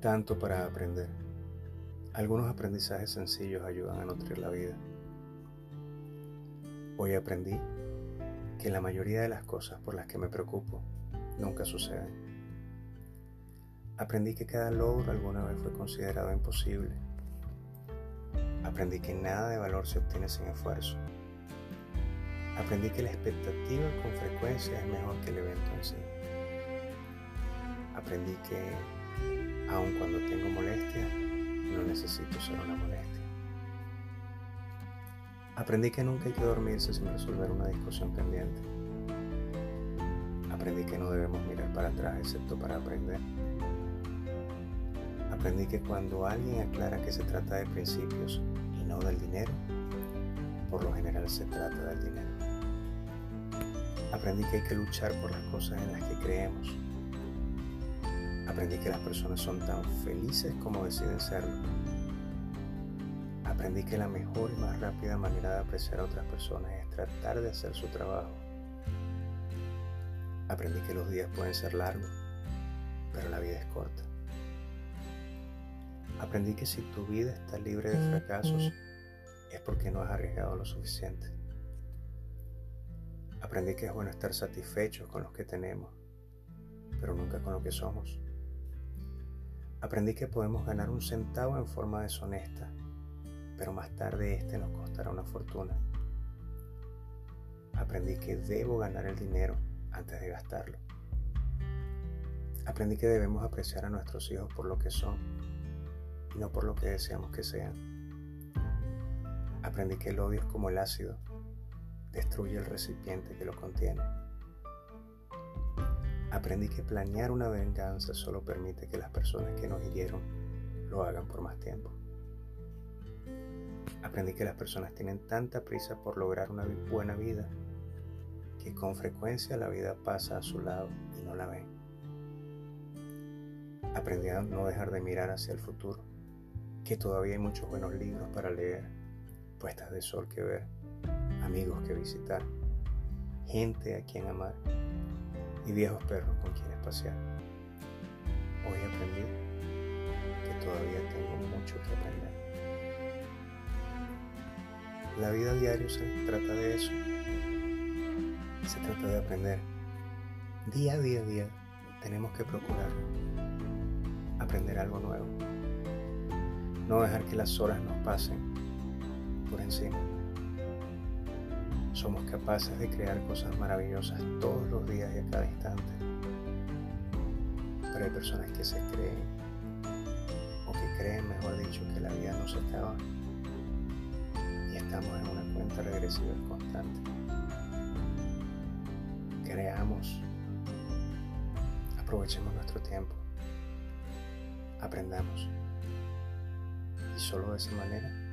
tanto para aprender. Algunos aprendizajes sencillos ayudan a nutrir la vida. Hoy aprendí que la mayoría de las cosas por las que me preocupo nunca suceden. Aprendí que cada logro alguna vez fue considerado imposible. Aprendí que nada de valor se obtiene sin esfuerzo. Aprendí que la expectativa con frecuencia es mejor que el evento en sí. Aprendí que aun cuando tengo molestia, no necesito ser una molestia. Aprendí que nunca hay que dormirse sin resolver una discusión pendiente. Aprendí que no debemos mirar para atrás excepto para aprender. Aprendí que cuando alguien aclara que se trata de principios y no del dinero, por lo general se trata del dinero. Aprendí que hay que luchar por las cosas en las que creemos Aprendí que las personas son tan felices como deciden serlo. Aprendí que la mejor y más rápida manera de apreciar a otras personas es tratar de hacer su trabajo. Aprendí que los días pueden ser largos, pero la vida es corta. Aprendí que si tu vida está libre de fracasos es porque no has arriesgado lo suficiente. Aprendí que es bueno estar satisfechos con lo que tenemos, pero nunca con lo que somos. Aprendí que podemos ganar un centavo en forma deshonesta, pero más tarde este nos costará una fortuna. Aprendí que debo ganar el dinero antes de gastarlo. Aprendí que debemos apreciar a nuestros hijos por lo que son y no por lo que deseamos que sean. Aprendí que el odio es como el ácido, destruye el recipiente que lo contiene. Aprendí que planear una venganza solo permite que las personas que nos hirieron lo hagan por más tiempo. Aprendí que las personas tienen tanta prisa por lograr una buena vida que con frecuencia la vida pasa a su lado y no la ven. Aprendí a no dejar de mirar hacia el futuro, que todavía hay muchos buenos libros para leer, puestas de sol que ver, amigos que visitar, gente a quien amar y viejos perros con quienes pasear. Hoy aprendí que todavía tengo mucho que aprender. La vida diaria se trata de eso. Se trata de aprender. Día a día, día, tenemos que procurar aprender algo nuevo. No dejar que las horas nos pasen por encima somos capaces de crear cosas maravillosas todos los días y a cada instante. Pero hay personas que se creen, o que creen, mejor dicho, que la vida no se acaba. Y estamos en una cuenta regresiva constante. Creamos, aprovechemos nuestro tiempo, aprendamos. Y solo de esa manera.